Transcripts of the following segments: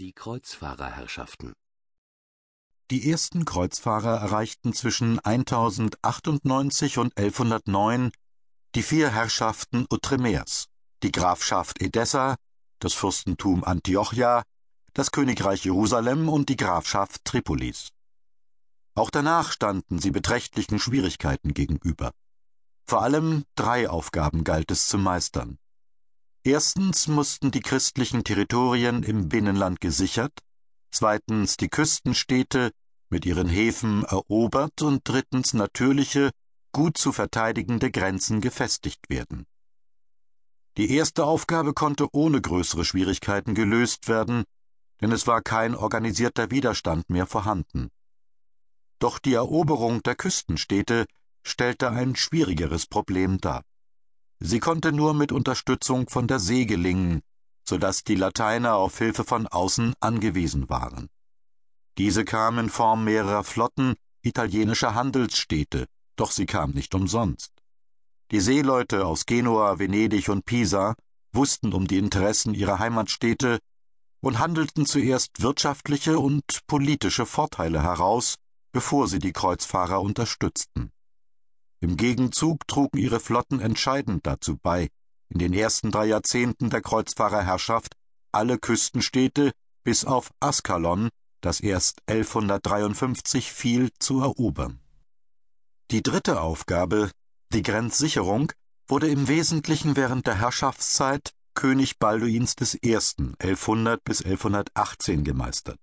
Die Kreuzfahrerherrschaften Die ersten Kreuzfahrer erreichten zwischen 1098 und 1109 die vier Herrschaften Outremers, die Grafschaft Edessa, das Fürstentum Antiochia, das Königreich Jerusalem und die Grafschaft Tripolis. Auch danach standen sie beträchtlichen Schwierigkeiten gegenüber. Vor allem drei Aufgaben galt es zu meistern. Erstens mussten die christlichen Territorien im Binnenland gesichert, zweitens die Küstenstädte mit ihren Häfen erobert und drittens natürliche, gut zu verteidigende Grenzen gefestigt werden. Die erste Aufgabe konnte ohne größere Schwierigkeiten gelöst werden, denn es war kein organisierter Widerstand mehr vorhanden. Doch die Eroberung der Küstenstädte stellte ein schwierigeres Problem dar. Sie konnte nur mit Unterstützung von der See gelingen, so dass die Lateiner auf Hilfe von außen angewiesen waren. Diese kam in Form mehrerer Flotten italienischer Handelsstädte, doch sie kam nicht umsonst. Die Seeleute aus Genua, Venedig und Pisa wussten um die Interessen ihrer Heimatstädte und handelten zuerst wirtschaftliche und politische Vorteile heraus, bevor sie die Kreuzfahrer unterstützten. Im Gegenzug trugen ihre Flotten entscheidend dazu bei, in den ersten drei Jahrzehnten der Kreuzfahrerherrschaft alle Küstenstädte bis auf Askalon, das erst 1153 fiel, zu erobern. Die dritte Aufgabe, die Grenzsicherung, wurde im Wesentlichen während der Herrschaftszeit König Balduins I. 1100 bis 1118 gemeistert.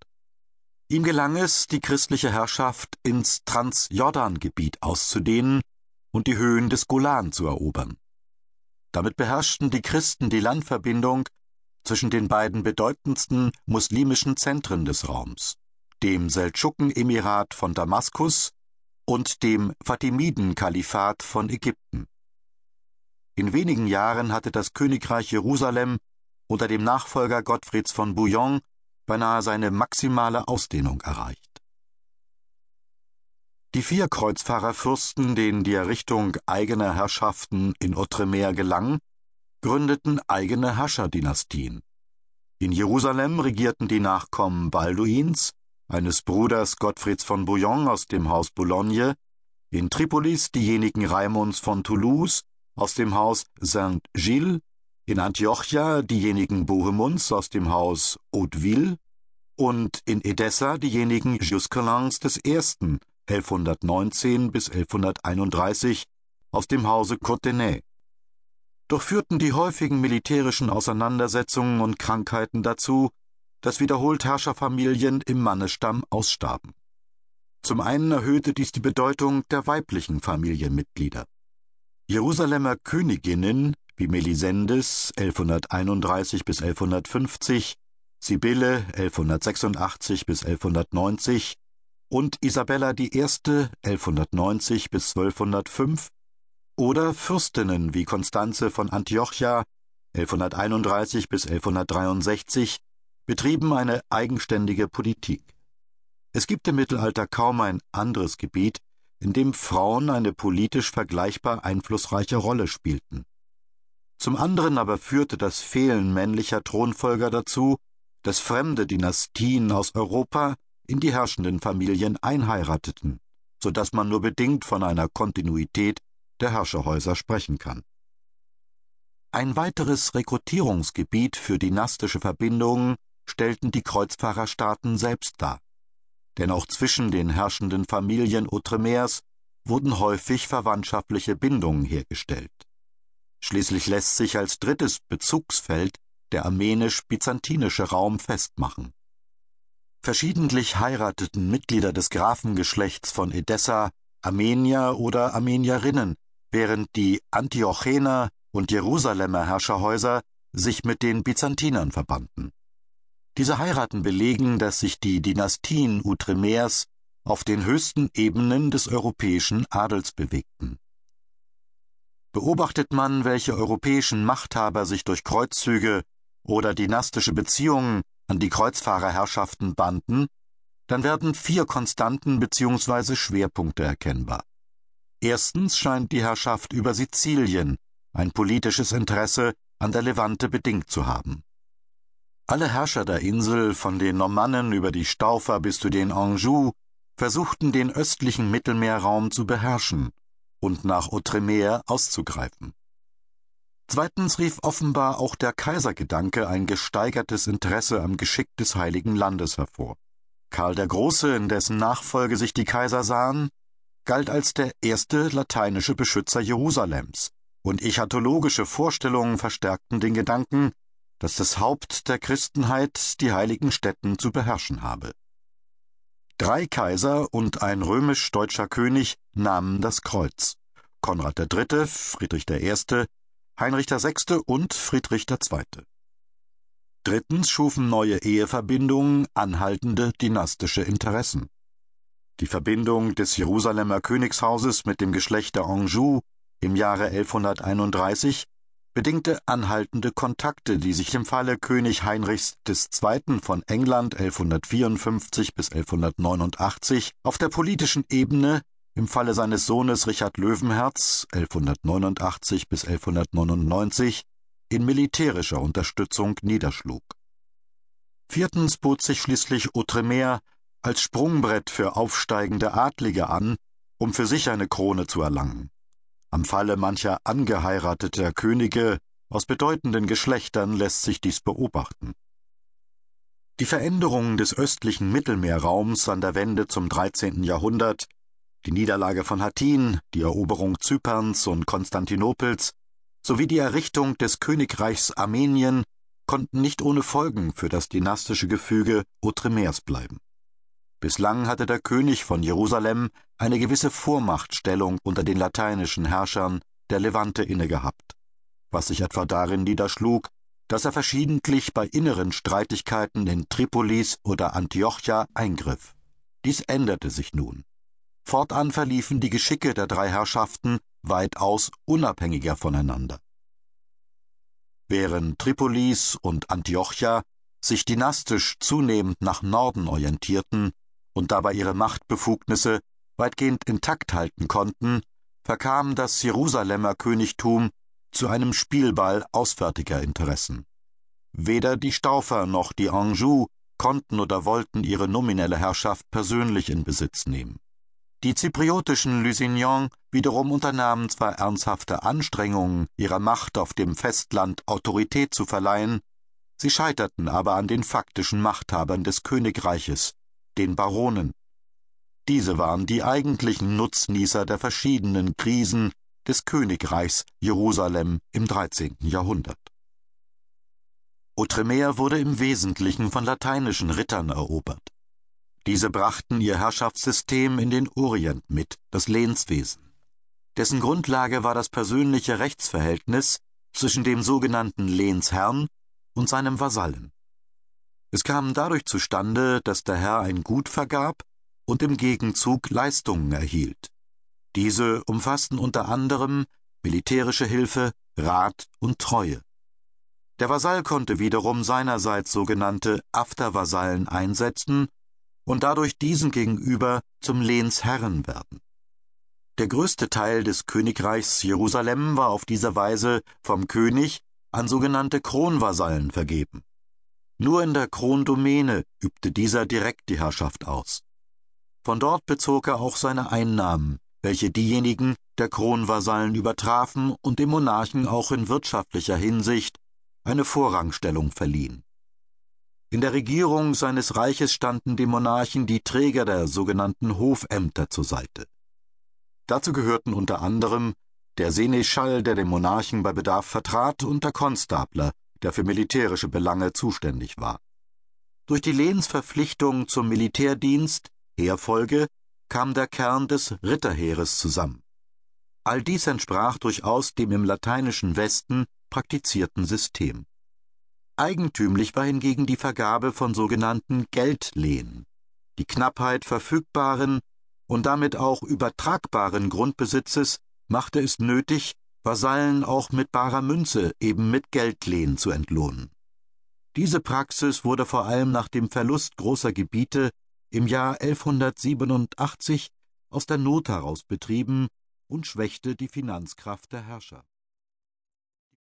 Ihm gelang es, die christliche Herrschaft ins Transjordangebiet auszudehnen und die Höhen des Golan zu erobern. Damit beherrschten die Christen die Landverbindung zwischen den beiden bedeutendsten muslimischen Zentren des Raums, dem Seldschuken-Emirat von Damaskus und dem Fatimiden-Kalifat von Ägypten. In wenigen Jahren hatte das Königreich Jerusalem unter dem Nachfolger Gottfrieds von Bouillon beinahe seine maximale Ausdehnung erreicht. Die vier Kreuzfahrerfürsten, denen die Errichtung eigener Herrschaften in Outremer gelang, gründeten eigene Herrscherdynastien. In Jerusalem regierten die Nachkommen Balduins, eines Bruders Gottfrieds von Bouillon aus dem Haus Boulogne, in Tripolis diejenigen Raimunds von Toulouse aus dem Haus Saint-Gilles, in Antiochia diejenigen Bohemunds aus dem Haus Hauteville und in Edessa diejenigen Juscelins des Ersten 1119 bis 1131 aus dem Hause Courtenay. Doch führten die häufigen militärischen Auseinandersetzungen und Krankheiten dazu, dass wiederholt Herrscherfamilien im Mannesstamm ausstarben. Zum einen erhöhte dies die Bedeutung der weiblichen Familienmitglieder. Jerusalemer Königinnen wie Melisendes 1131 bis 1150, Sibylle 1186 bis 1190 und Isabella I. 1190 bis 1205 oder Fürstinnen wie Konstanze von Antiochia 1131 bis 1163 betrieben eine eigenständige Politik. Es gibt im Mittelalter kaum ein anderes Gebiet, in dem Frauen eine politisch vergleichbar einflussreiche Rolle spielten. Zum anderen aber führte das Fehlen männlicher Thronfolger dazu, dass fremde Dynastien aus Europa in die herrschenden Familien einheirateten, so dass man nur bedingt von einer Kontinuität der Herrscherhäuser sprechen kann. Ein weiteres Rekrutierungsgebiet für dynastische Verbindungen stellten die Kreuzfahrerstaaten selbst dar. Denn auch zwischen den herrschenden Familien Outremers wurden häufig verwandtschaftliche Bindungen hergestellt. Schließlich lässt sich als drittes Bezugsfeld der armenisch-byzantinische Raum festmachen. Verschiedentlich heirateten Mitglieder des Grafengeschlechts von Edessa Armenier oder Armenierinnen, während die Antiochener und Jerusalemer Herrscherhäuser sich mit den Byzantinern verbanden. Diese Heiraten belegen, dass sich die Dynastien Outremers auf den höchsten Ebenen des europäischen Adels bewegten. Beobachtet man, welche europäischen Machthaber sich durch Kreuzzüge oder dynastische Beziehungen an die Kreuzfahrerherrschaften banden, dann werden vier Konstanten bzw. Schwerpunkte erkennbar. Erstens scheint die Herrschaft über Sizilien ein politisches Interesse an der Levante bedingt zu haben. Alle Herrscher der Insel, von den Normannen über die Staufer bis zu den Anjou, versuchten den östlichen Mittelmeerraum zu beherrschen und nach Outremer auszugreifen. Zweitens rief offenbar auch der Kaisergedanke ein gesteigertes Interesse am Geschick des Heiligen Landes hervor. Karl der Große, in dessen Nachfolge sich die Kaiser sahen, galt als der erste lateinische Beschützer Jerusalems, und echatologische Vorstellungen verstärkten den Gedanken, dass das Haupt der Christenheit die heiligen Stätten zu beherrschen habe. Drei Kaiser und ein römisch-deutscher König nahmen das Kreuz. Konrad III., Friedrich I., Heinrich VI. und Friedrich II. Drittens schufen neue Eheverbindungen anhaltende dynastische Interessen. Die Verbindung des Jerusalemer Königshauses mit dem Geschlecht der Anjou im Jahre 1131 bedingte anhaltende Kontakte, die sich im Falle König Heinrichs II. von England 1154 bis 1189 auf der politischen Ebene im Falle seines Sohnes Richard Löwenherz 1189 bis 1199 in militärischer Unterstützung niederschlug. Viertens bot sich schließlich Outremer als Sprungbrett für aufsteigende Adlige an, um für sich eine Krone zu erlangen. Am Falle mancher angeheirateter Könige aus bedeutenden Geschlechtern lässt sich dies beobachten. Die Veränderungen des östlichen Mittelmeerraums an der Wende zum 13. Jahrhundert, die Niederlage von Hattin, die Eroberung Zyperns und Konstantinopels sowie die Errichtung des Königreichs Armenien konnten nicht ohne Folgen für das dynastische Gefüge Outremers bleiben. Bislang hatte der König von Jerusalem eine gewisse Vormachtstellung unter den lateinischen Herrschern der Levante innegehabt, was sich etwa darin niederschlug, dass er verschiedentlich bei inneren Streitigkeiten in Tripolis oder Antiochia eingriff. Dies änderte sich nun. Fortan verliefen die Geschicke der drei Herrschaften weitaus unabhängiger voneinander. Während Tripolis und Antiochia sich dynastisch zunehmend nach Norden orientierten, und dabei ihre Machtbefugnisse weitgehend intakt halten konnten, verkam das Jerusalemer Königtum zu einem Spielball auswärtiger Interessen. Weder die Staufer noch die Anjou konnten oder wollten ihre nominelle Herrschaft persönlich in Besitz nehmen. Die zypriotischen Lusignan wiederum unternahmen zwar ernsthafte Anstrengungen, ihrer Macht auf dem Festland Autorität zu verleihen, sie scheiterten aber an den faktischen Machthabern des Königreiches, den Baronen. Diese waren die eigentlichen Nutznießer der verschiedenen Krisen des Königreichs Jerusalem im 13. Jahrhundert. Outremer wurde im Wesentlichen von lateinischen Rittern erobert. Diese brachten ihr Herrschaftssystem in den Orient mit, das Lehnswesen. Dessen Grundlage war das persönliche Rechtsverhältnis zwischen dem sogenannten Lehnsherrn und seinem Vasallen. Es kam dadurch zustande, dass der Herr ein Gut vergab und im Gegenzug Leistungen erhielt. Diese umfassten unter anderem militärische Hilfe, Rat und Treue. Der Vasall konnte wiederum seinerseits sogenannte Aftervasallen einsetzen und dadurch diesen gegenüber zum Lehnsherren werden. Der größte Teil des Königreichs Jerusalem war auf diese Weise vom König an sogenannte Kronvasallen vergeben. Nur in der Krondomäne übte dieser direkt die Herrschaft aus. Von dort bezog er auch seine Einnahmen, welche diejenigen der Kronvasallen übertrafen und dem Monarchen auch in wirtschaftlicher Hinsicht eine Vorrangstellung verliehen. In der Regierung seines Reiches standen dem Monarchen die Träger der sogenannten Hofämter zur Seite. Dazu gehörten unter anderem der Seneschall, der den Monarchen bei Bedarf vertrat, und der Konstabler, der für militärische Belange zuständig war. Durch die Lehnsverpflichtung zum Militärdienst, Heerfolge, kam der Kern des Ritterheeres zusammen. All dies entsprach durchaus dem im lateinischen Westen praktizierten System. Eigentümlich war hingegen die Vergabe von sogenannten Geldlehen. Die Knappheit verfügbaren und damit auch übertragbaren Grundbesitzes machte es nötig, Vasallen auch mit barer Münze, eben mit Geldlehen zu entlohnen. Diese Praxis wurde vor allem nach dem Verlust großer Gebiete im Jahr 1187 aus der Not heraus betrieben und schwächte die Finanzkraft der Herrscher